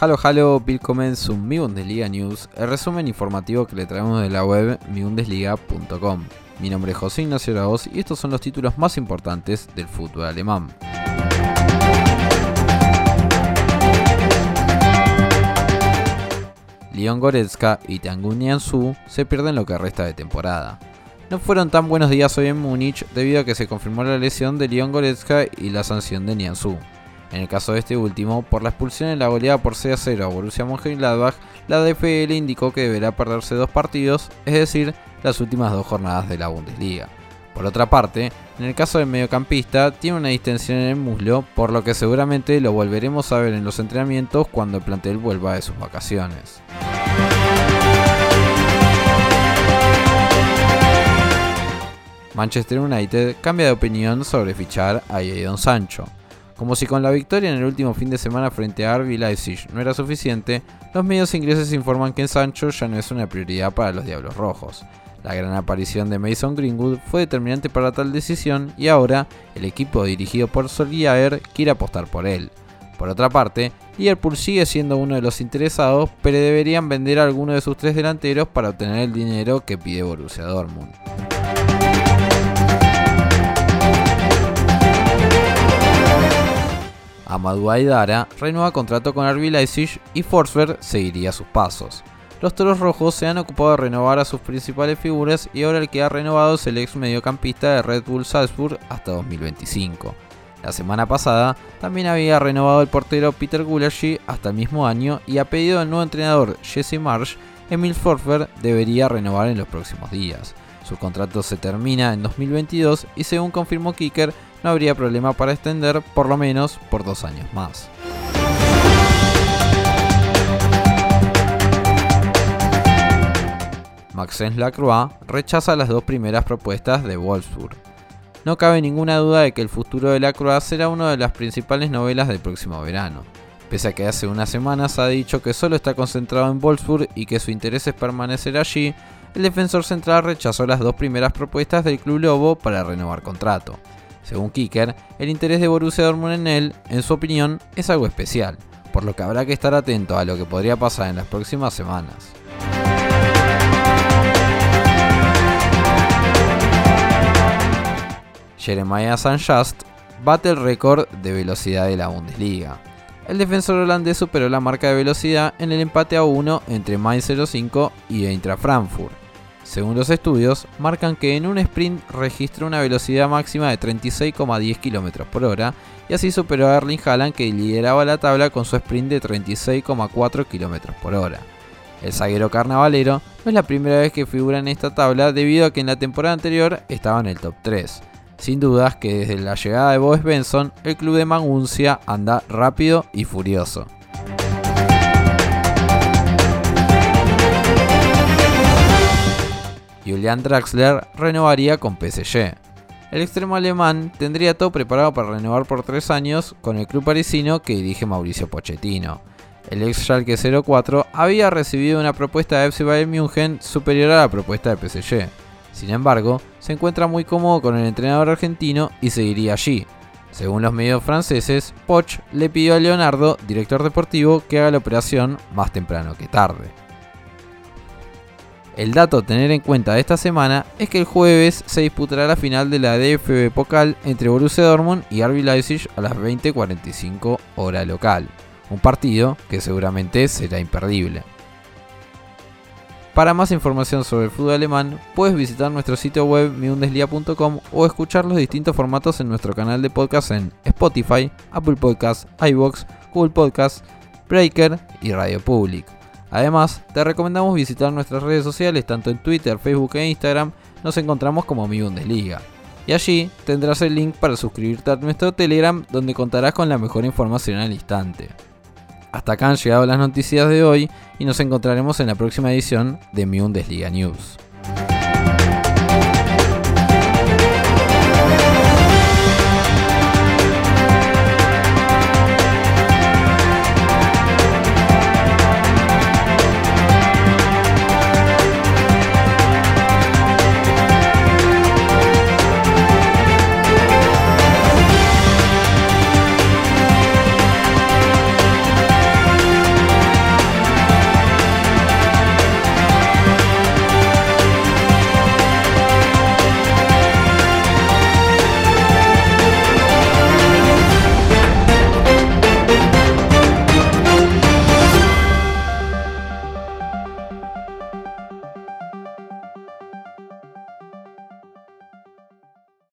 Halo Halo, willkommen zum Mi Bundesliga News, el resumen informativo que le traemos de la web mibundesliga.com. Mi nombre es José Ignacio Araoz y estos son los títulos más importantes del fútbol alemán. Leon Goretzka y Tangun Nianzú se pierden lo que resta de temporada. No fueron tan buenos días hoy en Múnich debido a que se confirmó la lesión de Leon Goretzka y la sanción de Nianzú. En el caso de este último, por la expulsión en la goleada por 6 a 0 a Borussia Mönchengladbach, la DFL indicó que deberá perderse dos partidos, es decir, las últimas dos jornadas de la Bundesliga. Por otra parte, en el caso del mediocampista, tiene una distensión en el muslo, por lo que seguramente lo volveremos a ver en los entrenamientos cuando el plantel vuelva de sus vacaciones. Manchester United cambia de opinión sobre fichar a Jadon Sancho. Como si con la victoria en el último fin de semana frente a RB Leipzig no era suficiente, los medios ingleses informan que Sancho ya no es una prioridad para los Diablos Rojos. La gran aparición de Mason Greenwood fue determinante para tal decisión y ahora el equipo dirigido por Solskjaer quiere apostar por él. Por otra parte, Liverpool sigue siendo uno de los interesados, pero deberían vender a alguno de sus tres delanteros para obtener el dinero que pide Borussia Dortmund. Amadou Aidara renueva contrato con RB Leipzig y Forsberg seguiría sus pasos. Los Toros Rojos se han ocupado de renovar a sus principales figuras y ahora el que ha renovado es el ex mediocampista de Red Bull Salzburg hasta 2025. La semana pasada también había renovado el portero Peter Gulaschi hasta el mismo año y a pedido del nuevo entrenador Jesse Marsh, Emil Forsberg debería renovar en los próximos días. Su contrato se termina en 2022 y según confirmó Kicker, no habría problema para extender por lo menos por dos años más. Maxence Lacroix rechaza las dos primeras propuestas de Wolfsburg. No cabe ninguna duda de que el futuro de Lacroix será una de las principales novelas del próximo verano. Pese a que hace unas semanas ha dicho que solo está concentrado en Wolfsburg y que su interés es permanecer allí, el defensor central rechazó las dos primeras propuestas del club Lobo para renovar contrato. Según Kicker, el interés de Borussia Dortmund en él, en su opinión, es algo especial, por lo que habrá que estar atento a lo que podría pasar en las próximas semanas. Jeremiah Sanjast bate el récord de velocidad de la Bundesliga. El defensor holandés superó la marca de velocidad en el empate a 1 entre Mainz 05 y Eintracht Frankfurt. Según los estudios, marcan que en un sprint registró una velocidad máxima de 36,10 km por hora y así superó a Erling Haaland que lideraba la tabla con su sprint de 36,4 km por hora. El zaguero carnavalero no es la primera vez que figura en esta tabla debido a que en la temporada anterior estaba en el top 3. Sin dudas que desde la llegada de Boes Benson, el club de Maguncia anda rápido y furioso. Julian Draxler renovaría con PSG. El extremo alemán tendría todo preparado para renovar por tres años con el club parisino que dirige Mauricio Pochettino. El ex Schalke 04 había recibido una propuesta de FC Bayern München superior a la propuesta de PSG. Sin embargo, se encuentra muy cómodo con el entrenador argentino y seguiría allí. Según los medios franceses, Poch le pidió a Leonardo, director deportivo, que haga la operación más temprano que tarde. El dato a tener en cuenta de esta semana es que el jueves se disputará la final de la DFB Pokal entre Borussia Dortmund y RB Leipzig a las 20:45 hora local, un partido que seguramente será imperdible. Para más información sobre el fútbol alemán, puedes visitar nuestro sitio web miundeslia.com o escuchar los distintos formatos en nuestro canal de podcast en Spotify, Apple Podcasts, iBox, Google Podcasts, Breaker y Radio Public. Además, te recomendamos visitar nuestras redes sociales, tanto en Twitter, Facebook e Instagram, nos encontramos como Mi Bundesliga. Y allí tendrás el link para suscribirte a nuestro Telegram, donde contarás con la mejor información al instante. Hasta acá han llegado las noticias de hoy y nos encontraremos en la próxima edición de Mi Bundesliga News.